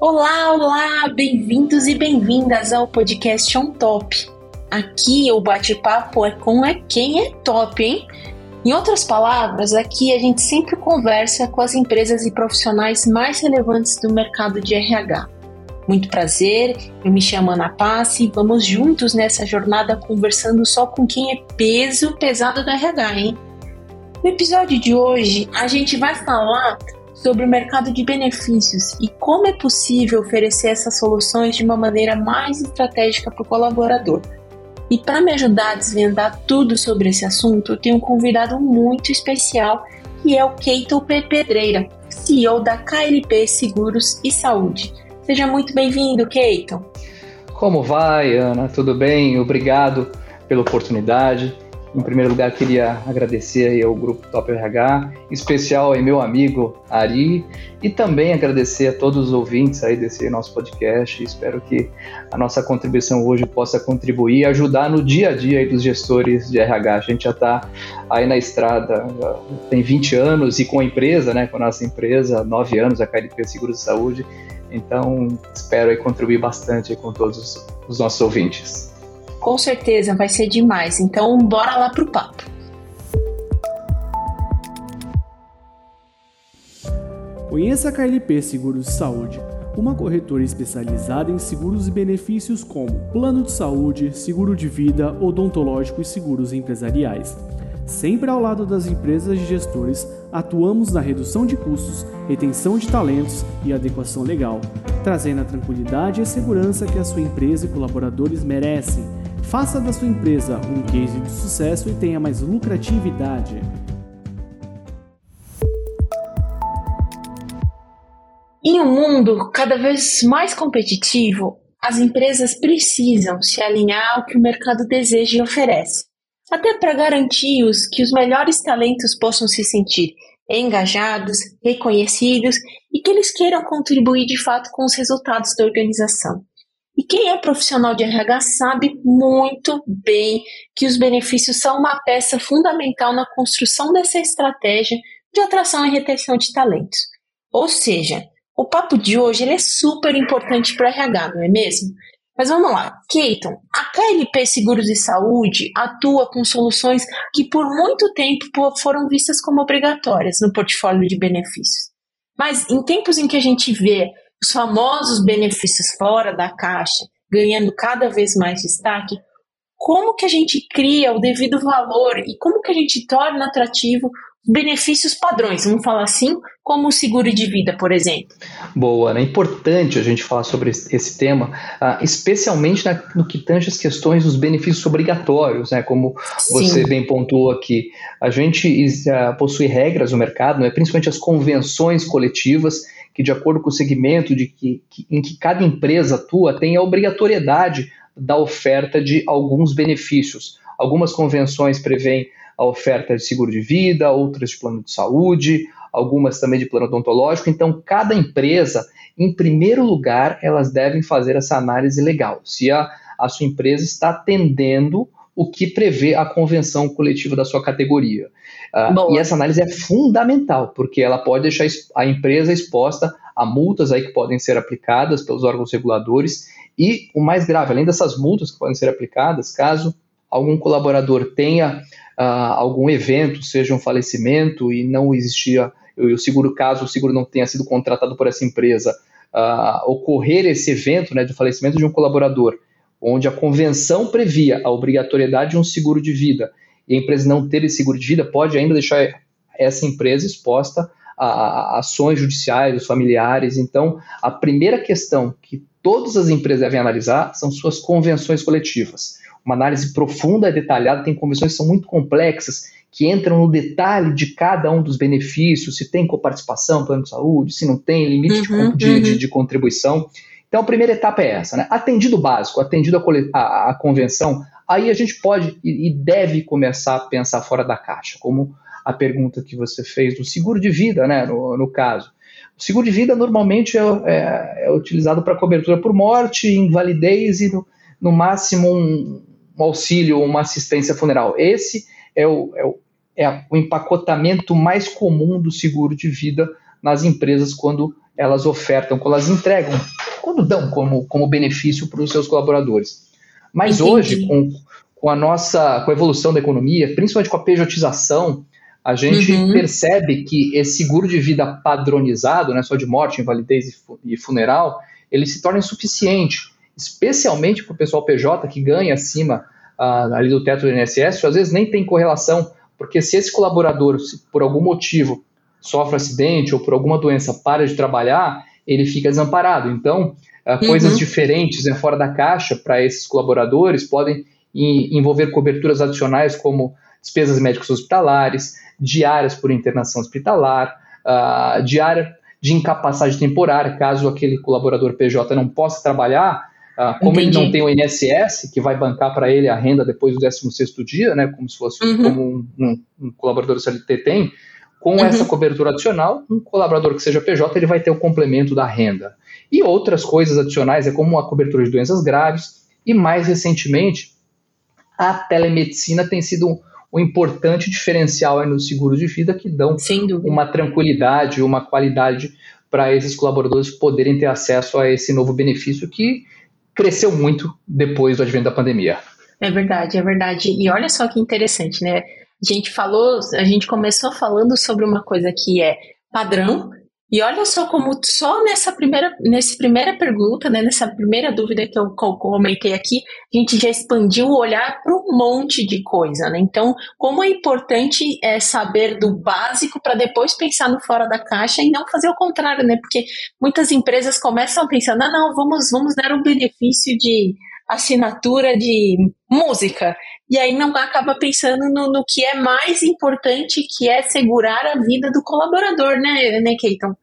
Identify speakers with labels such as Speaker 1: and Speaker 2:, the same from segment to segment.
Speaker 1: Olá, olá, bem-vindos e bem-vindas ao podcast On Top. Aqui o bate-papo é com é quem é top, hein? Em outras palavras, aqui a gente sempre conversa com as empresas e profissionais mais relevantes do mercado de RH. Muito prazer, eu me chamo Ana Passe e vamos juntos nessa jornada conversando só com quem é peso pesado do RH, hein? No episódio de hoje, a gente vai falar sobre o mercado de benefícios e como é possível oferecer essas soluções de uma maneira mais estratégica para o colaborador. E para me ajudar a desvendar tudo sobre esse assunto, eu tenho um convidado muito especial que é o Keito P. Pedreira, CEO da KLP Seguros e Saúde. Seja muito bem-vindo, Keito.
Speaker 2: Como vai, Ana? Tudo bem? Obrigado pela oportunidade. Em primeiro lugar, queria agradecer ao Grupo Top RH, em especial ao meu amigo Ari, e também agradecer a todos os ouvintes aí desse nosso podcast. Espero que a nossa contribuição hoje possa contribuir e ajudar no dia a dia dos gestores de RH. A gente já está aí na estrada, tem 20 anos, e com a empresa, né, com a nossa empresa, 9 anos, a KLP Seguro de Saúde. Então, espero aí contribuir bastante com todos os nossos ouvintes.
Speaker 1: Com certeza vai ser demais. Então, bora lá pro papo.
Speaker 3: Conheça a KLP Seguros de Saúde, uma corretora especializada em seguros e benefícios como plano de saúde, seguro de vida, odontológico e seguros empresariais. Sempre ao lado das empresas e gestores, atuamos na redução de custos, retenção de talentos e adequação legal, trazendo a tranquilidade e a segurança que a sua empresa e colaboradores merecem Faça da sua empresa um case de sucesso e tenha mais lucratividade.
Speaker 1: Em um mundo cada vez mais competitivo, as empresas precisam se alinhar ao que o mercado deseja e oferece, até para garantir os, que os melhores talentos possam se sentir engajados, reconhecidos e que eles queiram contribuir de fato com os resultados da organização. E quem é profissional de RH sabe muito bem que os benefícios são uma peça fundamental na construção dessa estratégia de atração e retenção de talentos. Ou seja, o papo de hoje é super importante para RH, não é mesmo? Mas vamos lá, Keiton, a KLP Seguros e Saúde atua com soluções que por muito tempo foram vistas como obrigatórias no portfólio de benefícios. Mas em tempos em que a gente vê os famosos benefícios fora da caixa ganhando cada vez mais destaque, como que a gente cria o devido valor e como que a gente torna atrativo benefícios padrões, vamos falar assim, como o seguro de vida, por exemplo.
Speaker 2: Boa, é importante a gente falar sobre esse tema, uh, especialmente no que tange as questões dos benefícios obrigatórios, né, como Sim. você bem pontuou aqui. A gente uh, possui regras no mercado, né, principalmente as convenções coletivas, que de acordo com o segmento de que, que, em que cada empresa atua, tem a obrigatoriedade da oferta de alguns benefícios. Algumas convenções prevêem a oferta de seguro de vida, outras de plano de saúde, algumas também de plano odontológico. Então, cada empresa, em primeiro lugar, elas devem fazer essa análise legal. Se a, a sua empresa está atendendo o que prevê a convenção coletiva da sua categoria. Uh, e essa análise é fundamental, porque ela pode deixar a empresa exposta a multas aí que podem ser aplicadas pelos órgãos reguladores. E o mais grave, além dessas multas que podem ser aplicadas, caso algum colaborador tenha uh, algum evento, seja um falecimento e não existia o seguro caso o seguro não tenha sido contratado por essa empresa, uh, ocorrer esse evento né, de falecimento de um colaborador, onde a convenção previa a obrigatoriedade de um seguro de vida e a empresa não ter esse seguro de vida, pode ainda deixar essa empresa exposta a, a ações judiciais dos familiares. Então, a primeira questão que todas as empresas devem analisar são suas convenções coletivas uma análise profunda e detalhada, tem convenções que são muito complexas, que entram no detalhe de cada um dos benefícios, se tem coparticipação, plano de saúde, se não tem, limite uhum, de, uhum. de, de, contribuição. Então, a primeira etapa é essa, né? Atendido o básico, atendido a, a, a, convenção, aí a gente pode e, deve começar a pensar fora da caixa, como a pergunta que você fez do seguro de vida, né, no, no caso. O seguro de vida normalmente é, é, é utilizado para cobertura por morte, invalidez e, no, no máximo, um, um auxílio ou uma assistência funeral. Esse é o, é o, é o empacotamento mais comum do seguro de vida nas empresas quando elas ofertam, quando elas entregam, quando dão como, como benefício para os seus colaboradores. Mas Entendi. hoje, com, com a nossa com a evolução da economia, principalmente com a pejotização, a gente uhum. percebe que esse seguro de vida padronizado, né, só de morte, invalidez e funeral, ele se torna insuficiente, especialmente para o pessoal PJ que ganha acima uh, ali do teto do INSS, às vezes nem tem correlação, porque se esse colaborador, se por algum motivo, sofre acidente ou por alguma doença para de trabalhar, ele fica desamparado. Então, uh, uhum. coisas diferentes né, fora da caixa para esses colaboradores podem envolver coberturas adicionais como despesas médicas hospitalares, diárias por internação hospitalar, uh, diária de incapacidade temporária, caso aquele colaborador PJ não possa trabalhar, uh, como Entendi. ele não tem o INSS, que vai bancar para ele a renda depois do 16º dia, né, como se fosse uhum. como um, um, um, colaborador do CLT tem, com uhum. essa cobertura adicional, um colaborador que seja PJ, ele vai ter o complemento da renda. E outras coisas adicionais, é como a cobertura de doenças graves, e mais recentemente, a telemedicina tem sido um, um importante diferencial nos seguros de vida que dão uma tranquilidade, uma qualidade para esses colaboradores poderem ter acesso a esse novo benefício que cresceu muito depois do advento da pandemia.
Speaker 1: É verdade, é verdade. E olha só que interessante, né? A gente falou, a gente começou falando sobre uma coisa que é padrão, e olha só como só nessa primeira, nessa primeira pergunta, né, nessa primeira dúvida que eu comentei aqui, a gente já expandiu o olhar para um monte de coisa, né? Então, como é importante é saber do básico para depois pensar no fora da caixa e não fazer o contrário, né? Porque muitas empresas começam pensando, ah, não, vamos, vamos dar um benefício de assinatura de música e aí não acaba pensando no, no, que é mais importante, que é segurar a vida do colaborador, né, né, Keiton?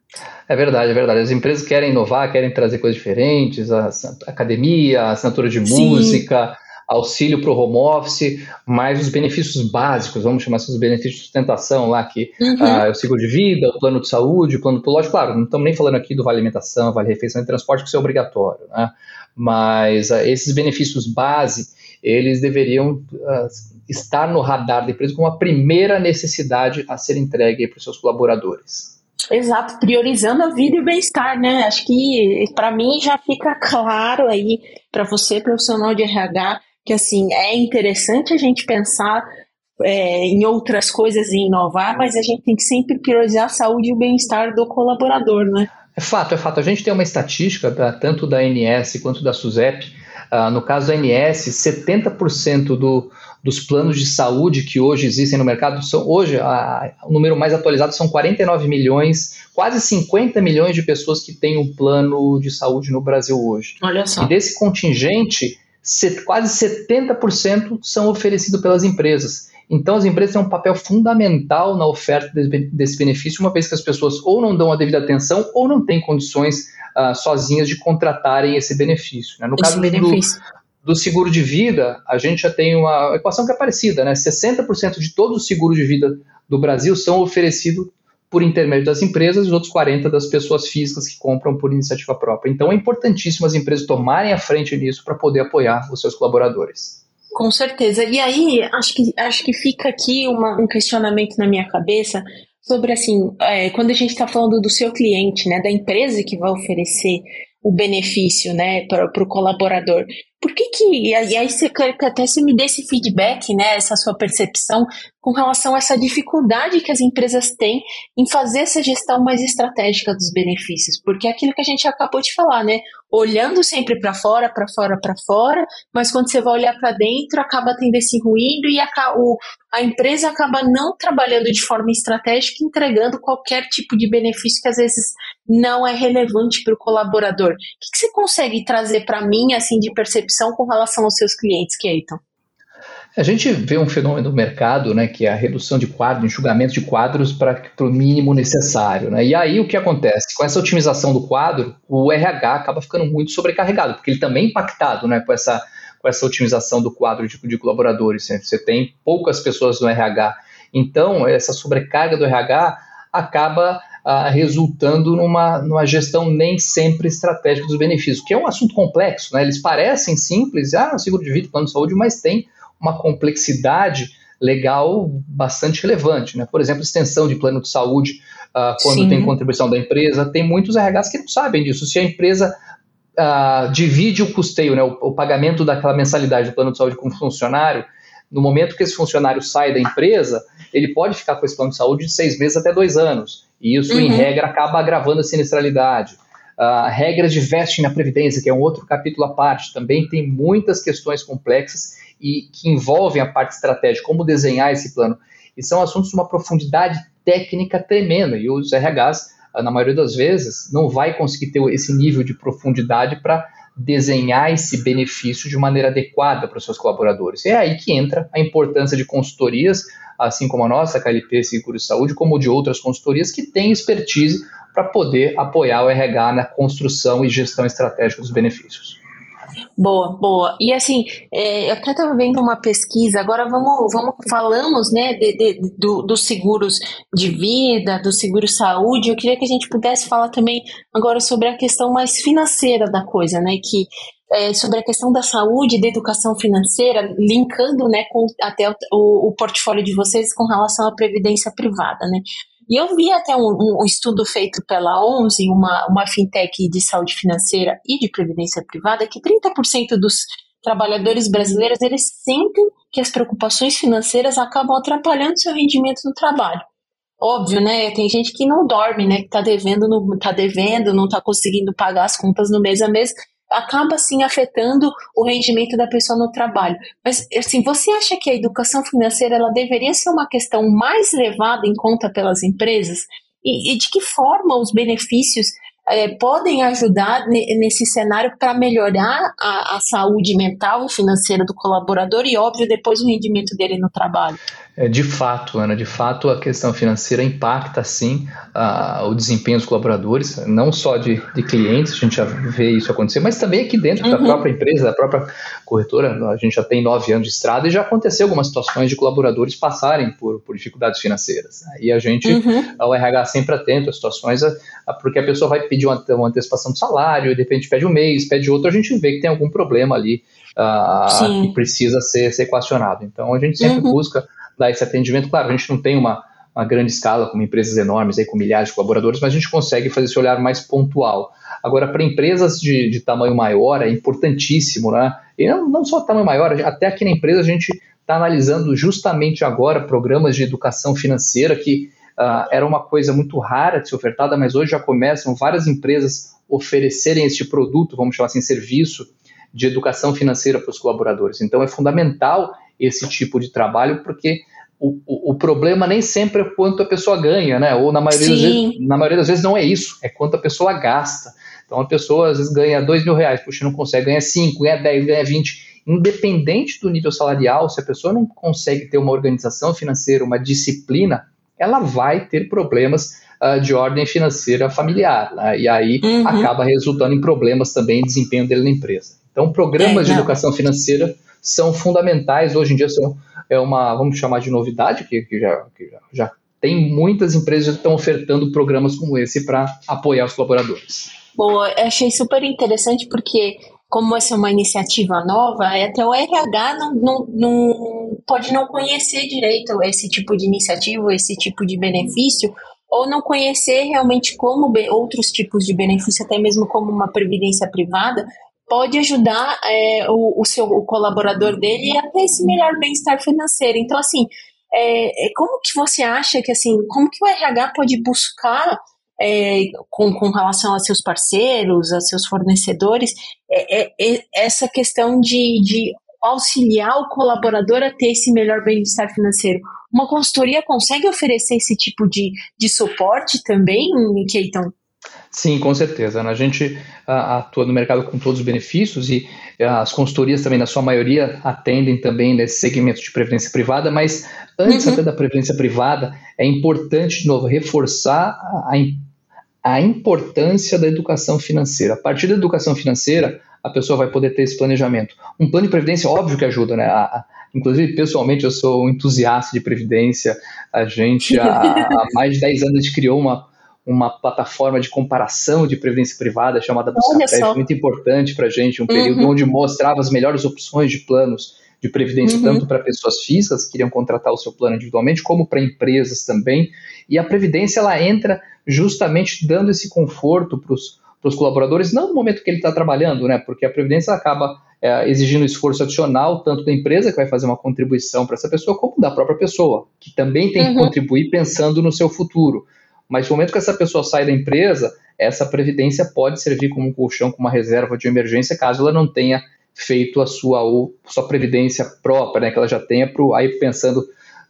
Speaker 2: É verdade, é verdade. As empresas querem inovar, querem trazer coisas diferentes, a, a academia, a assinatura de música, Sim. auxílio para o home office, mas os benefícios básicos, vamos chamar assim, os benefícios de sustentação lá, que uhum. uh, o seguro de vida, o plano de saúde, o plano lógico, claro, não estamos nem falando aqui do vale alimentação, vale refeição e transporte, que isso é obrigatório, né? Mas uh, esses benefícios base, eles deveriam uh, estar no radar da empresa como a primeira necessidade a ser entregue para os seus colaboradores.
Speaker 1: Exato, priorizando a vida e o bem-estar, né? Acho que para mim já fica claro aí para você, profissional de RH, que assim é interessante a gente pensar é, em outras coisas e inovar, mas a gente tem que sempre priorizar a saúde e o bem-estar do colaborador, né?
Speaker 2: É fato, é fato. A gente tem uma estatística, tanto da ANS quanto da SUSEP, Uh, no caso da ANS, 70% do, dos planos de saúde que hoje existem no mercado são hoje a, o número mais atualizado são 49 milhões, quase 50 milhões de pessoas que têm um plano de saúde no Brasil hoje.
Speaker 1: Olha só.
Speaker 2: E desse contingente, set, quase 70% são oferecidos pelas empresas. Então, as empresas têm um papel fundamental na oferta desse benefício, uma vez que as pessoas ou não dão a devida atenção ou não têm condições uh, sozinhas de contratarem esse benefício. Né? No esse caso benefício. Do, do, seguro de vida, a gente já tem uma equação que é parecida, né? 60% de todos os seguros de vida do Brasil são oferecidos por intermédio das empresas e os outros 40% das pessoas físicas que compram por iniciativa própria. Então é importantíssimo as empresas tomarem a frente nisso para poder apoiar os seus colaboradores.
Speaker 1: Com certeza. E aí, acho que, acho que fica aqui uma, um questionamento na minha cabeça sobre, assim, é, quando a gente está falando do seu cliente, né, da empresa que vai oferecer o benefício, né, para o colaborador. Por que que, e aí você quer que até você me dê esse feedback, né, essa sua percepção com relação a essa dificuldade que as empresas têm em fazer essa gestão mais estratégica dos benefícios, porque é aquilo que a gente acabou de falar, né, olhando sempre para fora, para fora, para fora, mas quando você vai olhar para dentro, acaba tendo esse ruído e a, o, a empresa acaba não trabalhando de forma estratégica, entregando qualquer tipo de benefício que às vezes não é relevante para o colaborador. O que, que, você consegue trazer para mim, assim, de percepção com relação aos seus clientes, Keiton?
Speaker 2: A gente vê um fenômeno no mercado, né, que é a redução de quadros, enxugamento de quadros para o mínimo necessário. Né? E aí o que acontece? Com essa otimização do quadro, o RH acaba ficando muito sobrecarregado, porque ele também é impactado né, com, essa, com essa otimização do quadro de, de colaboradores. Né? Você tem poucas pessoas no RH. Então, essa sobrecarga do RH acaba ah, resultando numa, numa gestão nem sempre estratégica dos benefícios, que é um assunto complexo. Né? Eles parecem simples, ah, seguro de vida, plano de saúde, mas tem uma complexidade legal bastante relevante. Né? Por exemplo, extensão de plano de saúde uh, quando Sim. tem contribuição da empresa. Tem muitos RHs que não sabem disso. Se a empresa uh, divide o custeio, né, o, o, pagamento daquela mensalidade do plano de saúde com o funcionário, no momento que esse funcionário sai da empresa, ele pode ficar com esse plano de saúde de seis meses até dois anos. E isso, uhum. em regra, acaba agravando a sinistralidade. Uh, regras de vesting na Previdência, que é um outro capítulo à parte, também tem muitas questões complexas e que envolvem a parte estratégica, como desenhar esse plano. E são assuntos de uma profundidade técnica tremenda. E os RHs, ah, na maioria das vezes, não vai conseguir ter esse nível de profundidade para desenhar esse benefício de maneira adequada para os seus colaboradores. E é aí que entra a importância de consultorias, assim como a nossa, KLP Seguro Saúde, como de outras consultorias que têm expertise para poder apoiar o RH na construção e gestão estratégica dos benefícios.
Speaker 1: Boa, boa. E assim, é, eu até estava vendo uma pesquisa, agora vamos, vamos falamos né, de, de, do, dos seguros de vida, do seguro saúde. Eu queria que a gente pudesse falar também agora sobre a questão mais financeira da coisa, né? Que é, sobre a questão da saúde, da educação financeira, linkando né, com até o, o portfólio de vocês com relação à previdência privada, né? E eu vi até um, um, estudo feito pela 11, uma, uma fintech de saúde financeira e de previdência privada, que 30% dos trabalhadores brasileiros eles sentem que as preocupações financeiras acabam atrapalhando seu rendimento no trabalho. Óbvio, né? Tem gente que não dorme, né? Que tá devendo, não tá devendo, não tá conseguindo pagar as contas no mês a mês acaba assim afetando o rendimento da pessoa no trabalho. Mas assim, você acha que a educação financeira ela deveria ser uma questão mais levada em conta pelas empresas? E, e de que forma os benefícios é, podem ajudar nesse cenário para melhorar a, a, saúde mental e financeira do colaborador e, óbvio, depois o rendimento dele no trabalho?
Speaker 2: É, de fato, Ana, de fato a questão financeira impacta sim o desempenho dos colaboradores, não só de, de, clientes, a gente já vê isso acontecer, mas também aqui dentro uhum. da própria empresa, da própria corretora, a gente já tem nove anos de estrada e já aconteceu algumas situações de colaboradores passarem por, por dificuldades financeiras. E a gente, uhum. o RH sempre atento às situações, a, a, porque a pessoa vai pedir uma, uma antecipação do salário, de repente pede um mês, pede outro, a gente vê que tem algum problema ali uh, que precisa ser, ser equacionado. Então a gente sempre uhum. busca dar esse atendimento. Claro, a gente não tem uma, uma grande escala, como empresas enormes, aí, com milhares de colaboradores, mas a gente consegue fazer esse olhar mais pontual. Agora, para empresas de, de tamanho maior, é importantíssimo, né? E não, não só tamanho maior, até aqui na empresa a gente está analisando justamente agora programas de educação financeira que uh, era uma coisa muito rara de ser ofertada, mas hoje já começam várias empresas oferecerem este produto, vamos chamar assim, serviço de educação financeira para os colaboradores. Então é fundamental esse tipo de trabalho, porque o, o, o, problema nem sempre é quanto a pessoa ganha, né? Ou na maioria, das vezes, na maioria das vezes não é isso, é quanto a pessoa gasta. Então a pessoa às vezes ganha dois mil reais, puxa, não consegue, ganhar cinco, ganha dez, ganha vinte. Independente do nível salarial, se a pessoa não consegue ter uma organização financeira, uma disciplina, ela vai ter problemas uh, de ordem financeira familiar. Né? E aí uhum. acaba resultando em problemas também em desempenho dele na empresa. Então, programas é, de educação financeira são fundamentais. Hoje em dia são é uma, vamos chamar de novidade, que, que, já, que já, já tem muitas empresas que estão ofertando programas como esse para apoiar os colaboradores.
Speaker 1: Boa, achei super interessante porque como essa é uma iniciativa nova, é até o RH não, não, não, pode não conhecer direito esse tipo de iniciativa, esse tipo de benefício, ou não conhecer realmente como outros tipos de benefício, até mesmo como uma previdência privada, pode ajudar é, o, o, seu o colaborador dele a ter esse melhor bem-estar financeiro. Então, assim, é, é, como que você acha que, assim, como que o RH pode buscar é, com, com relação a seus parceiros, a seus fornecedores, é, é, essa questão de, de auxiliar o colaborador a ter esse melhor bem-estar financeiro? Uma consultoria consegue oferecer esse tipo de, de suporte também, Keiton?
Speaker 2: Sim, com certeza. A gente atua no mercado com todos os benefícios e as consultorias também, na sua maioria, atendem também nesse segmento de previdência privada, mas antes uhum. até da previdência privada, é importante, de novo, reforçar a, a importância da educação financeira. A partir da educação financeira, a pessoa vai poder ter esse planejamento. Um plano de previdência, óbvio que ajuda, né? A, a, inclusive, pessoalmente, eu sou um entusiasta de previdência. A gente, há, há mais de 10 anos, criou uma uma plataforma de comparação de previdência privada chamada Buscapé, muito importante para a gente, um período uhum. onde mostrava as melhores opções de planos de previdência, uhum. tanto para pessoas físicas que queriam contratar o seu plano individualmente, como para empresas também. E a previdência ela entra justamente dando esse conforto para os colaboradores, não no momento que ele está trabalhando, né? Porque a previdência acaba é, exigindo esforço adicional, tanto da empresa, que vai fazer uma contribuição para essa pessoa, como da própria pessoa, que também tem uhum. que contribuir pensando no seu futuro. Mas no momento que essa pessoa sai da empresa, essa previdência pode servir como um colchão, como uma reserva de emergência, caso ela não tenha feito a sua, sua previdência própria, né, que ela já tenha, pro, aí pensando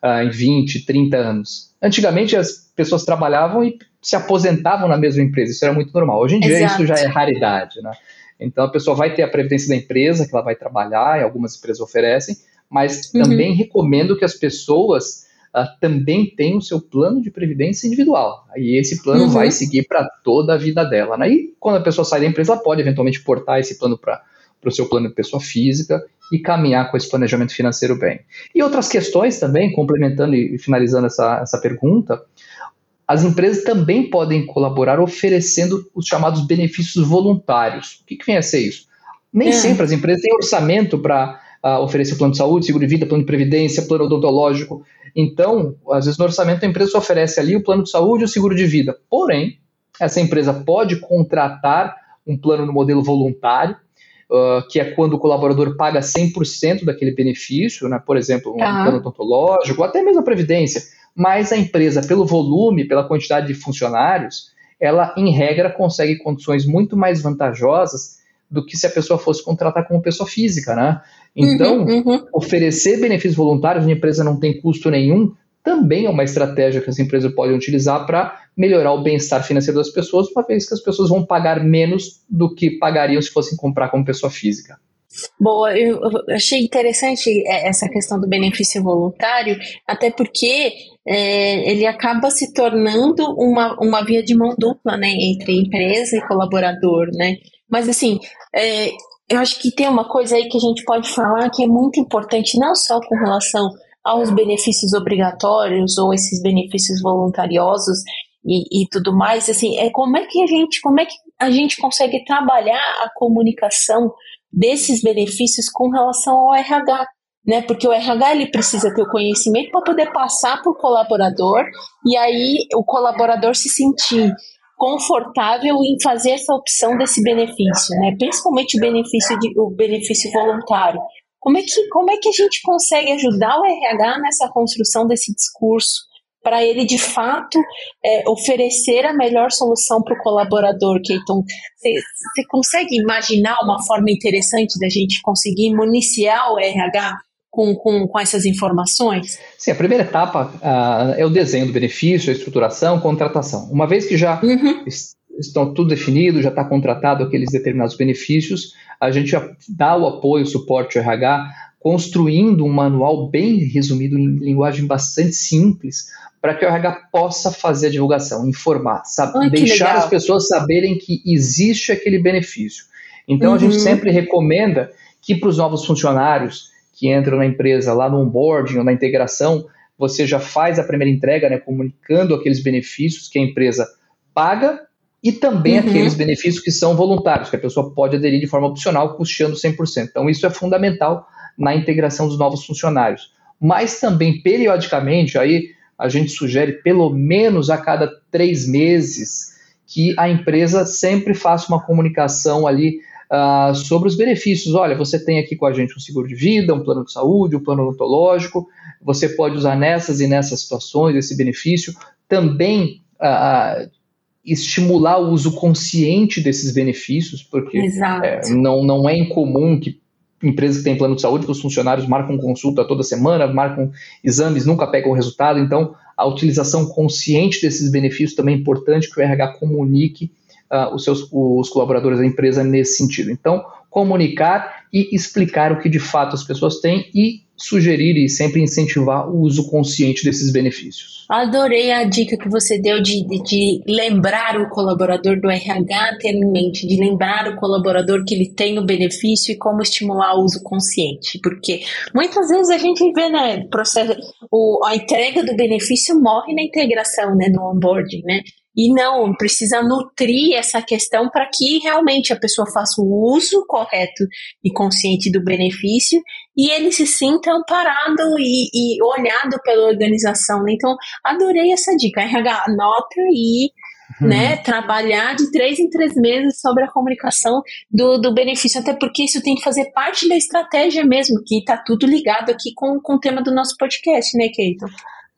Speaker 2: uh, em 20, 30 anos. Antigamente as pessoas trabalhavam e se aposentavam na mesma empresa, isso era muito normal. Hoje em dia Exato. isso já é raridade, né? Então a pessoa vai ter a previdência da empresa que ela vai trabalhar, e algumas empresas oferecem, mas uhum. também recomendo que as pessoas também tenham o seu plano de previdência individual. Aí esse plano uhum. vai seguir para toda a vida dela. Né? E quando a pessoa sai da empresa, ela pode eventualmente portar esse plano para o seu plano de pessoa física e caminhar com esse planejamento financeiro bem. E outras questões também, complementando e finalizando essa, essa pergunta, as empresas também podem colaborar oferecendo os chamados benefícios voluntários. O que, que vem a ser isso? Nem é. sempre as empresas têm orçamento para uh, oferecer plano de saúde, seguro de vida, plano de previdência, plano odontológico. Então, às vezes no orçamento a empresa oferece ali o plano de saúde e o seguro de vida. Porém, essa empresa pode contratar um plano no modelo voluntário, uh, que é quando o colaborador paga 100% daquele benefício, né? por exemplo, um uhum. plano odontológico, ou até mesmo a previdência mas a empresa, pelo volume, pela quantidade de funcionários, ela, em regra, consegue condições muito mais vantajosas do que se a pessoa fosse contratar como pessoa física, né? Então, uhum, uhum. oferecer benefícios voluntários onde a empresa não tem custo nenhum também é uma estratégia que as empresas podem utilizar para melhorar o bem-estar financeiro das pessoas, uma vez que as pessoas vão pagar menos do que pagariam se fossem comprar como pessoa física.
Speaker 1: Boa, eu achei interessante é, essa questão do benefício voluntário, até porque é, ele acaba se tornando uma, uma via de mão dupla, né, entre empresa e colaborador, né? Mas assim, é, eu acho que tem uma coisa aí que a gente pode falar que é muito importante, não só com relação aos benefícios obrigatórios ou esses benefícios voluntariosos e, e tudo mais, assim, é como é que a gente, como é que a gente consegue trabalhar a comunicação desses benefícios com relação ao RH, né? Porque o RH ele precisa ter o conhecimento para poder passar para o colaborador e aí o colaborador se sentir confortável em fazer essa opção desse benefício, né? Principalmente o benefício de, o benefício voluntário. Como é que como é que a gente consegue ajudar o RH nessa construção desse discurso para ele de fato é, oferecer a melhor solução para o colaborador, Keiton? Você consegue imaginar uma forma interessante da gente conseguir municiar o RH com, com, com essas informações?
Speaker 2: Sim, a primeira etapa uh, é o desenho do benefício, a estruturação, contratação. Uma vez que já uhum. estão tudo definido, já está contratado aqueles determinados benefícios, a gente já dá o apoio, o suporte ao RH, construindo um manual bem resumido em linguagem bastante simples, para que o RH possa fazer a divulgação, informar, sabe, deixar as pessoas saberem que existe aquele benefício. Então uhum. a gente uhum. sempre recomenda que para os novos funcionários que entram na empresa lá no onboarding ou na integração, você já faz a primeira entrega, né, comunicando aqueles benefícios que a empresa paga e também uhum. aqueles benefícios que são voluntários, que a pessoa pode aderir de forma opcional, custeando 100%. Então, isso é fundamental na integração dos novos funcionários. Mas também, periodicamente, aí a gente sugere pelo menos a cada três meses que a empresa sempre faça uma comunicação ali uh, sobre os benefícios. Olha, você tem aqui com a gente um seguro de vida, um plano de saúde, um plano odontológico, você pode usar nessas e nessas situações esse benefício. Também uh, estimular o uso consciente desses benefícios, porque é, não, não é incomum que empresas que têm plano de saúde, que os funcionários marcam consulta toda semana, marcam exames, nunca pegam o resultado. Então, a utilização consciente desses benefícios também é importante que o RH comunique uh, os seus os colaboradores da empresa nesse sentido. Então, comunicar e explicar o que de fato as pessoas têm e sugerir e sempre incentivar o uso consciente desses benefícios.
Speaker 1: Adorei a dica que você deu de, de, de, lembrar o colaborador do RH ter em mente, de lembrar o colaborador que ele tem o benefício e como estimular o uso consciente, porque muitas vezes a gente vê, né, processo, o, a entrega do benefício morre na integração, né, no onboarding, né, E não, precisa nutrir essa questão para que realmente a pessoa faça o uso correto e consciente do benefício e ele se sinta amparado e, e olhado pela organização. Então, adorei essa dica. RH, anota e Uhum. né, trabalhar de três em três meses sobre a comunicação do, do benefício, até porque isso tem que fazer parte da estratégia mesmo, que está tudo ligado aqui com, com o tema do nosso podcast, né, Keiton?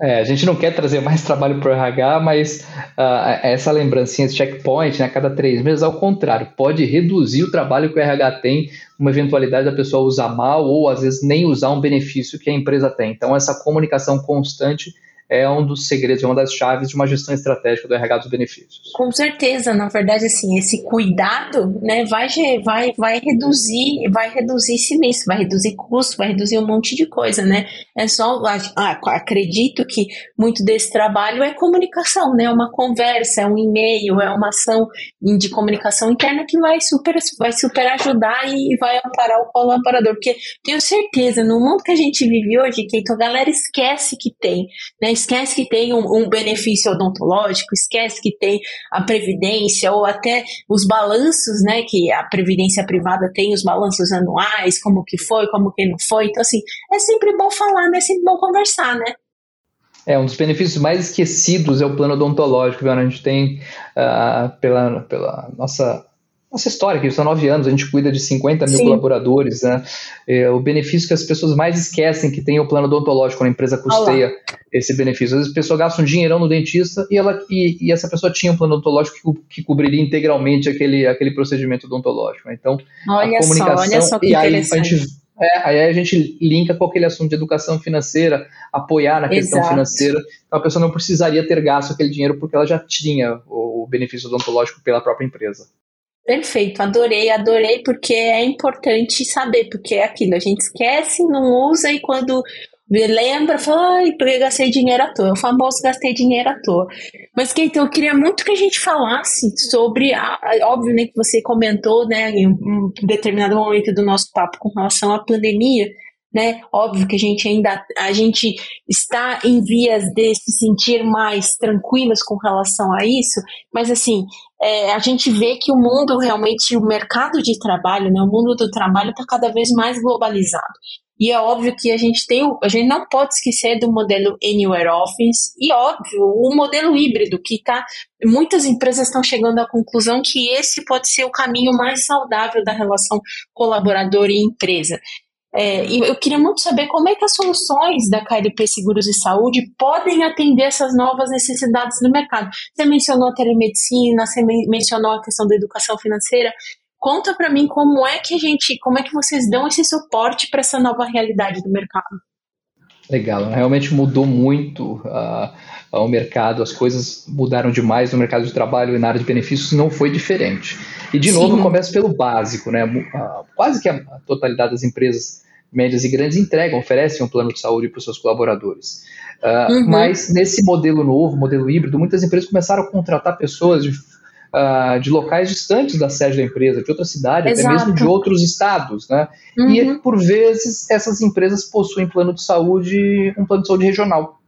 Speaker 2: É, a gente não quer trazer mais trabalho para o RH, mas uh, essa lembrancinha, esse checkpoint, né, a cada três meses, ao contrário, pode reduzir o trabalho que o RH tem, uma eventualidade da pessoa usar mal ou às vezes nem usar um benefício que a empresa tem. Então, essa comunicação constante é um dos segredos, é uma das chaves de uma gestão estratégica do RH dos benefícios.
Speaker 1: Com certeza, na verdade, assim, esse cuidado, né, vai, vai, vai reduzir, vai reduzir sinistro, vai reduzir custo, vai reduzir um monte de coisa, né? É só, acredito que muito desse trabalho é comunicação, né? Uma conversa, é um e-mail, é uma ação de comunicação interna que vai super, vai super ajudar e vai amparar o colaborador, porque tenho certeza, no mundo que a gente vive hoje, que a galera esquece que tem, né? Esquece que tem um, um, benefício odontológico, esquece que tem a previdência ou até os balanços, né, que a previdência privada tem os balanços anuais, como que foi, como que não foi. Então assim, é sempre bom falar, né? É sempre bom conversar, né?
Speaker 2: É, um dos benefícios mais esquecidos é o plano odontológico, viu? a gente tem uh, pela, pela nossa nossa história, que são nove anos, a gente cuida de 50 mil Sim. colaboradores, né? É, o benefício que as pessoas mais esquecem que tem o plano odontológico, quando a empresa custeia Olá. esse benefício. Às vezes a pessoa gasta um dinheirão no dentista e, ela, e, e essa pessoa tinha um plano odontológico que, que, cobriria integralmente aquele, aquele procedimento odontológico. Né? Então,
Speaker 1: olha a comunicação. Só, olha só que
Speaker 2: e aí a gente é, aí a gente linka com aquele assunto de educação financeira, apoiar na questão Exato. financeira. Então a pessoa não precisaria ter gasto aquele dinheiro porque ela já tinha o benefício odontológico pela própria empresa.
Speaker 1: Perfeito, adorei, adorei, porque é importante saber, porque é aquilo, a gente esquece, não usa e quando lembra, fala, ai, porque gastei dinheiro à toa, o famoso gastei dinheiro à toa. Mas, então, eu queria muito que a gente falasse sobre, a, óbvio, né, que você comentou, né, em um determinado momento do nosso papo com relação à pandemia, né? Óbvio que a gente ainda a gente está em vias de se sentir mais tranquilos com relação a isso, mas assim é, a gente vê que o mundo realmente, o mercado de trabalho, né, o mundo do trabalho está cada vez mais globalizado. E é óbvio que a gente tem, a gente não pode esquecer do modelo Anywhere Office e óbvio o modelo híbrido que tá, muitas empresas estão chegando à conclusão que esse pode ser o caminho mais saudável da relação colaborador e empresa. É, e eu queria muito saber como é que as soluções da KLP Seguros e Saúde podem atender essas novas necessidades do mercado. Você mencionou a telemedicina, você mencionou a questão da educação financeira. Conta para mim como é que a gente, como é que vocês dão esse suporte para essa nova realidade do mercado.
Speaker 2: Legal, realmente mudou muito uh, o mercado, as coisas mudaram demais no mercado de trabalho e na área de benefícios não foi diferente. E de Sim. novo começa pelo básico, né? Quase que a totalidade das empresas médias e grandes entregam, oferecem um plano de saúde para os seus colaboradores. Uh, uhum. Mas nesse modelo novo, modelo híbrido, muitas empresas começaram a contratar pessoas de uh, de locais distantes da sede da empresa, de outra cidade, Exato. até mesmo de outros estados, né? Uhum. E por vezes essas empresas possuem plano de saúde, um plano de saúde regional.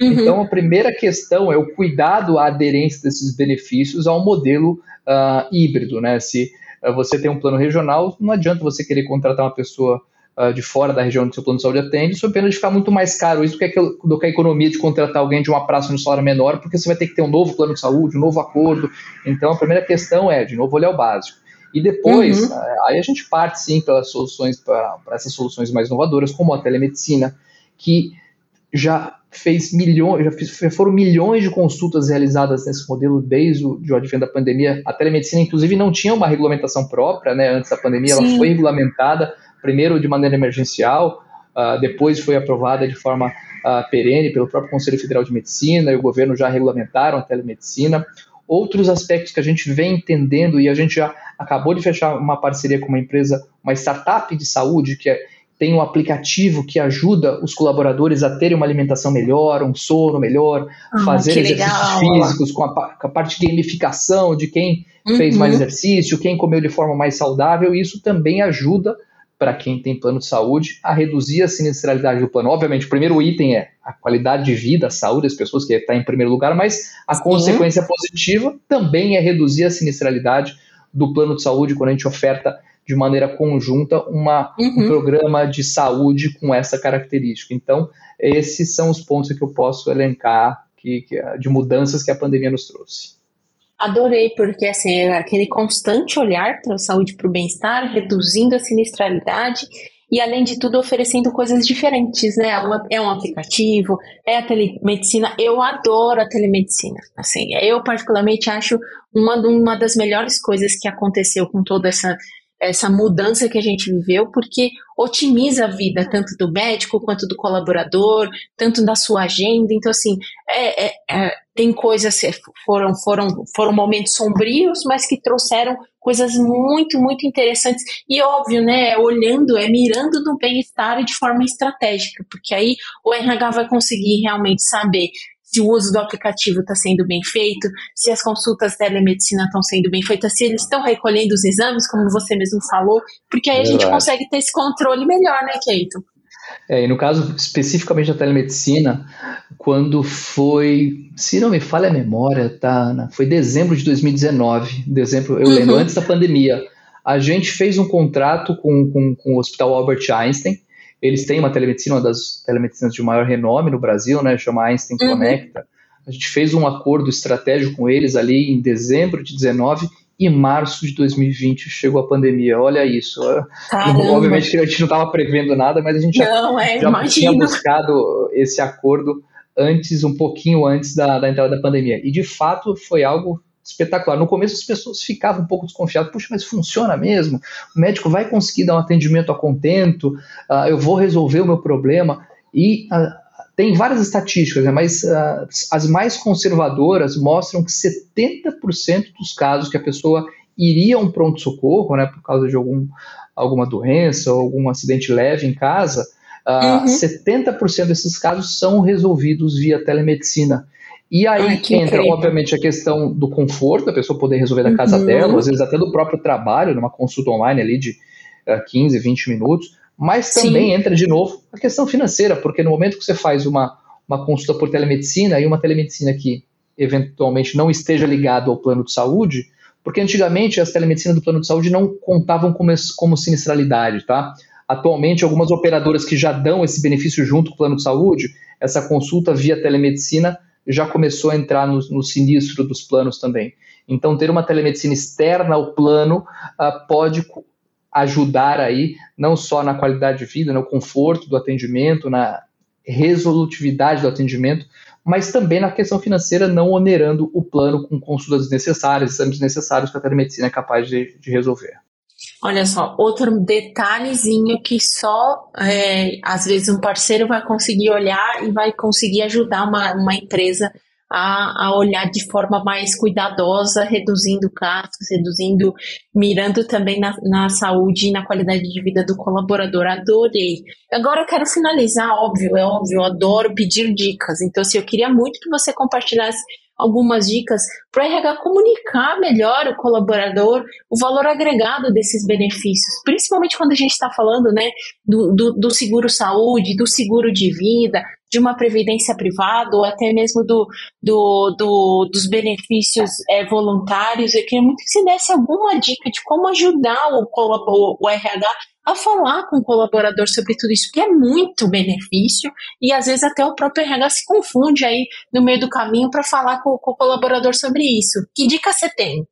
Speaker 2: Uhum. Então a primeira questão é o cuidado à aderência desses benefícios ao modelo uh, híbrido, né? Se uh, você tem um plano regional, não adianta você querer contratar uma pessoa uh, de fora da região que seu plano de saúde atende, sob pena de ficar muito mais caro isso do que, do que a economia de contratar alguém de uma praça no salário menor, porque você vai ter que ter um novo plano de saúde, um novo acordo. Então, a primeira questão é, de novo, olhar o básico. E depois, uhum. Aí a gente parte sim pelas soluções, para essessas soluções mais inovadoras, como a telemedicina, que já fez milhões, já, fiz, já foram milhões de consultas realizadas nesse modelo desde o de advento da pandemia. A telemedicina, inclusive, não tinha uma regulamentação própria, né? Antes da pandemia, sim. ela foi regulamentada primeiro de maneira emergencial, uh, depois foi aprovada de forma uh, perene pelo próprio Conselho Federal de Medicina e o governo já regulamentaram a telemedicina. Outros aspectos que a gente vem entendendo e a gente já acabou de fechar uma parceria com uma empresa, uma startup de saúde que é, tem um aplicativo que ajuda os colaboradores a terem uma alimentação melhor, um sono melhor, ah, fazer exercícios físicos com a, com a, parte de gamificação de quem uhum. fez mais exercício, quem comeu de forma mais saudável. Isso também ajuda para quem tem plano de saúde, a reduzir a sinistralidade do plano. Obviamente, o primeiro item é a qualidade de vida, a saúde das pessoas, que está em primeiro lugar, mas a Sim. consequência positiva também é reduzir a sinistralidade do plano de saúde quando a gente oferta de maneira conjunta uma, uhum. um programa de saúde com essa característica. Então, esses são os pontos que eu posso elencar que, que, de mudanças que a pandemia nos trouxe.
Speaker 1: Adorei, porque assim, é aquele constante olhar para a saúde e para o bem-estar, reduzindo a sinistralidade e, além de tudo, oferecendo coisas diferentes, né? É um aplicativo, é a telemedicina. Eu adoro a telemedicina. Assim, eu, particularmente, acho uma, uma das melhores coisas que aconteceu com toda essa essa mudança que a gente viveu, porque otimiza a vida tanto do médico quanto do colaborador, tanto da sua agenda. Então, assim, é, é, é, tem coisas, foram, foram, foram momentos sombrios, mas que trouxeram coisas muito, muito interessantes. E óbvio, né, olhando, é mirando no bem-estar de forma estratégica, porque aí o RH vai conseguir realmente saber se o uso do aplicativo está sendo bem feito, se as consultas telemedicina estão sendo bem feitas, se eles estão recolhendo os exames, como você mesmo falou, porque aí a gente consegue ter esse controle melhor, né, Keito?
Speaker 2: É, e no caso especificamente da telemedicina, quando foi, se não me falha a memória, tá, foi dezembro de 2019, dezembro, eu uhum. lembro, antes da pandemia, a gente fez um contrato com, com, com o Hospital Albert Einstein, eles têm uma telemedicina, uma das telemedicinas de maior renome no Brasil, né, chama Einstein uhum. Conecta. A gente fez um acordo estratégico com eles ali em dezembro de 19 e março de 2020 chegou a pandemia. Olha isso. Caramba. Obviamente que a gente não estava prevendo nada, mas a gente não, já, é, já tinha buscado esse acordo antes, um pouquinho antes da, da entrada da pandemia. E de fato foi algo espetacular. No começo as pessoas ficavam um pouco desconfiadas, puxa, mas funciona mesmo? O médico vai conseguir dar um atendimento a contento? Uh, eu vou resolver o meu problema? E uh, tem várias estatísticas, né, mas uh, as mais conservadoras mostram que 70% dos casos que a pessoa iria a um pronto-socorro, né, por causa de algum, alguma doença ou algum acidente leve em casa, uh, uhum. 70% desses casos são resolvidos via telemedicina. E aí Ai, entra, incrível. obviamente, a questão do conforto, da pessoa poder resolver da casa uhum. dela, às vezes até do próprio trabalho, numa consulta online ali de uh, 15, 20 minutos, mas também Sim. entra de novo a questão financeira, porque no momento que você faz uma, uma consulta por telemedicina e uma telemedicina que eventualmente não esteja ligada ao plano de saúde, porque antigamente as telemedicinas do plano de saúde não contavam como, como sinistralidade, tá? Atualmente, algumas operadoras que já dão esse benefício junto com o plano de saúde, essa consulta via telemedicina já começou a entrar no, no sinistro dos planos também. Então, ter uma telemedicina externa ao plano uh, pode ajudar aí, não só na qualidade de vida, no conforto do atendimento, na resolutividade do atendimento, mas também na questão financeira, não onerando o plano com consultas desnecessárias, exames necessários que a telemedicina é capaz de, de resolver.
Speaker 1: Olha só, outro detalhezinho que só é, às vezes um parceiro vai conseguir olhar e vai conseguir ajudar uma, uma empresa a, a olhar de forma mais cuidadosa, reduzindo gastos, reduzindo, mirando também na, na saúde e na qualidade de vida do colaborador. Adorei. Agora eu quero finalizar, óbvio, é óbvio, eu adoro pedir dicas. Então, assim, eu queria muito que você compartilhasse algumas dicas para o RH comunicar melhor o colaborador o valor agregado desses benefícios, principalmente quando a gente está falando né, do, do, do, seguro saúde, do seguro de vida, de uma previdência privada ou até mesmo do, do, do dos benefícios é, voluntários. Eu queria muito que você desse alguma dica de como ajudar o, o, o RH a falar com o colaborador sobre tudo isso, que é muito benefício e às vezes até o próprio RH se confunde aí no meio do caminho para falar com, com, o colaborador sobre isso. Que dica você tem?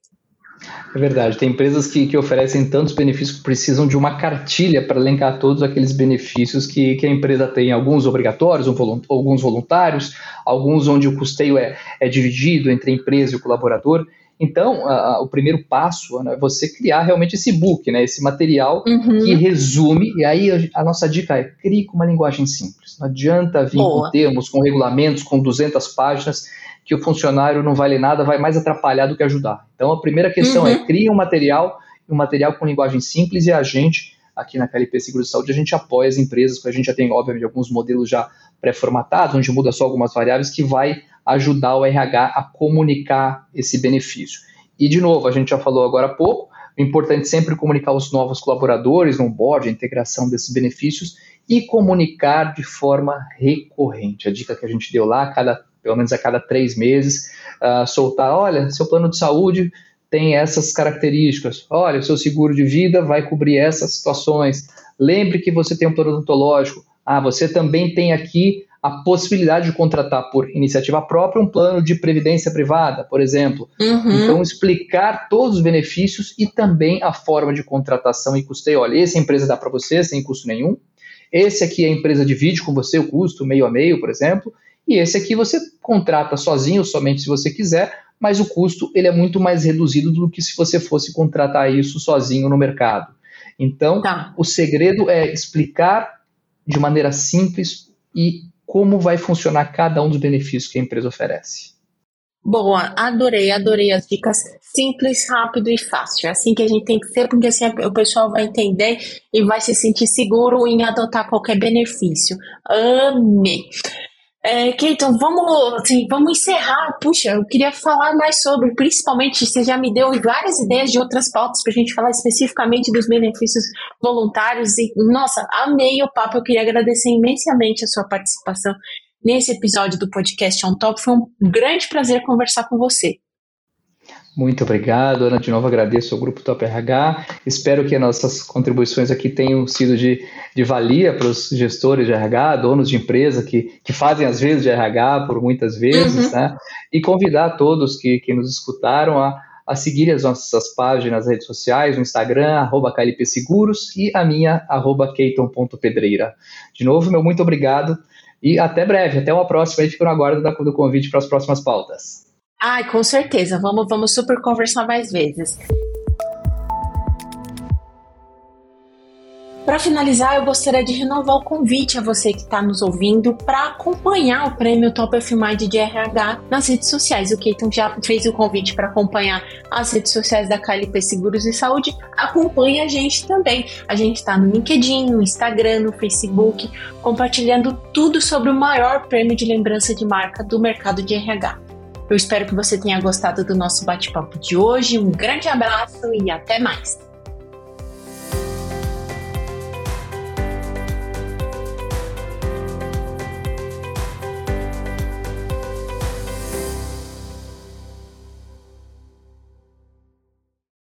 Speaker 2: É verdade, tem empresas que, que oferecem tantos benefícios que precisam de uma cartilha para elencar todos aqueles benefícios que, que a empresa tem, alguns obrigatórios, alguns voluntários, alguns onde o custeio é, é dividido entre a empresa e o colaborador. Então, a, a, o primeiro passo né, é você criar realmente esse book, né, esse material uhum. que resume, e aí a, a, nossa dica é, crie com uma linguagem simples. Não adianta vir Boa. com termos, com regulamentos, com 200 páginas, que o funcionário não vai ler nada, vai mais atrapalhar do que ajudar. Então, a primeira questão é, uhum. é, crie um material, um material com linguagem simples, e a gente, aqui na KLP Seguro de Saúde, a gente apoia as empresas, porque a gente já tem, obviamente, alguns modelos já pré-formatados, onde muda só algumas variáveis, que vai ajudar o RH a comunicar esse benefício. E, de novo, a gente já falou agora há pouco, é importante sempre comunicar os novos colaboradores no board, a integração desses benefícios e comunicar de forma recorrente. A dica que a gente deu lá, cada, pelo menos a cada três meses, uh, soltar, olha, seu plano de saúde tem essas características. Olha, o seu seguro de vida vai cobrir essas situações. Lembre que você tem um plano odontológico. Ah, você também tem aqui a possibilidade de contratar por iniciativa própria um plano de previdência privada, por exemplo. Uhum. Então, explicar todos os benefícios e também a forma de contratação e custeio. Olha, essa empresa dá para você sem custo nenhum. Esse aqui a empresa divide com você o custo meio a meio, por exemplo. E esse aqui você contrata sozinho, somente se você quiser, mas o custo ele é muito mais reduzido do que se você fosse contratar isso sozinho no mercado. Então, tá. o segredo é explicar de maneira simples e como vai funcionar cada um dos benefícios que a empresa oferece.
Speaker 1: Boa, adorei, adorei as dicas simples, rápido e fácil. É assim que a gente tem que ser, porque assim o pessoal vai entender e vai se sentir seguro em adotar qualquer benefício. Amei. É, Keiton, vamos, assim, vamos encerrar. Puxa, eu queria falar mais sobre, principalmente, você já me deu várias ideias de outras pautas para a gente falar especificamente dos benefícios voluntários. E, nossa, amei o papo. Eu queria agradecer imensamente a sua participação nesse episódio do podcast On Top. Foi um grande prazer conversar com você.
Speaker 2: Muito obrigado, Ana. De novo agradeço ao Grupo Top RH. Espero que nossas contribuições aqui tenham sido de, de valia para os gestores de RH, donos de empresa que, que fazem às vezes de RH por muitas vezes, uhum. né? E convidar todos que, que nos escutaram a, a seguir as nossas páginas nas redes sociais, no Instagram, arroba KLP Seguros e a minha, arroba keiton.pedreira. De novo, meu muito obrigado e até breve. Até uma próxima e fico no aguardo do convite para as próximas pautas.
Speaker 1: Ai, com certeza. Vamos, vamos super conversar mais vezes. Para finalizar, eu gostaria de renovar o convite a você que está nos ouvindo para acompanhar o prêmio Top of Mind de RH nas redes sociais. O Keiton já fez o convite para acompanhar as redes sociais da KLP Seguros e Saúde. Acompanhe a gente também. A gente está no LinkedIn, no Instagram, no Facebook, compartilhando tudo sobre o maior prêmio de lembrança de marca do mercado de RH. Eu espero que você tenha gostado do nosso bate-papo de hoje. Um grande abraço e até mais!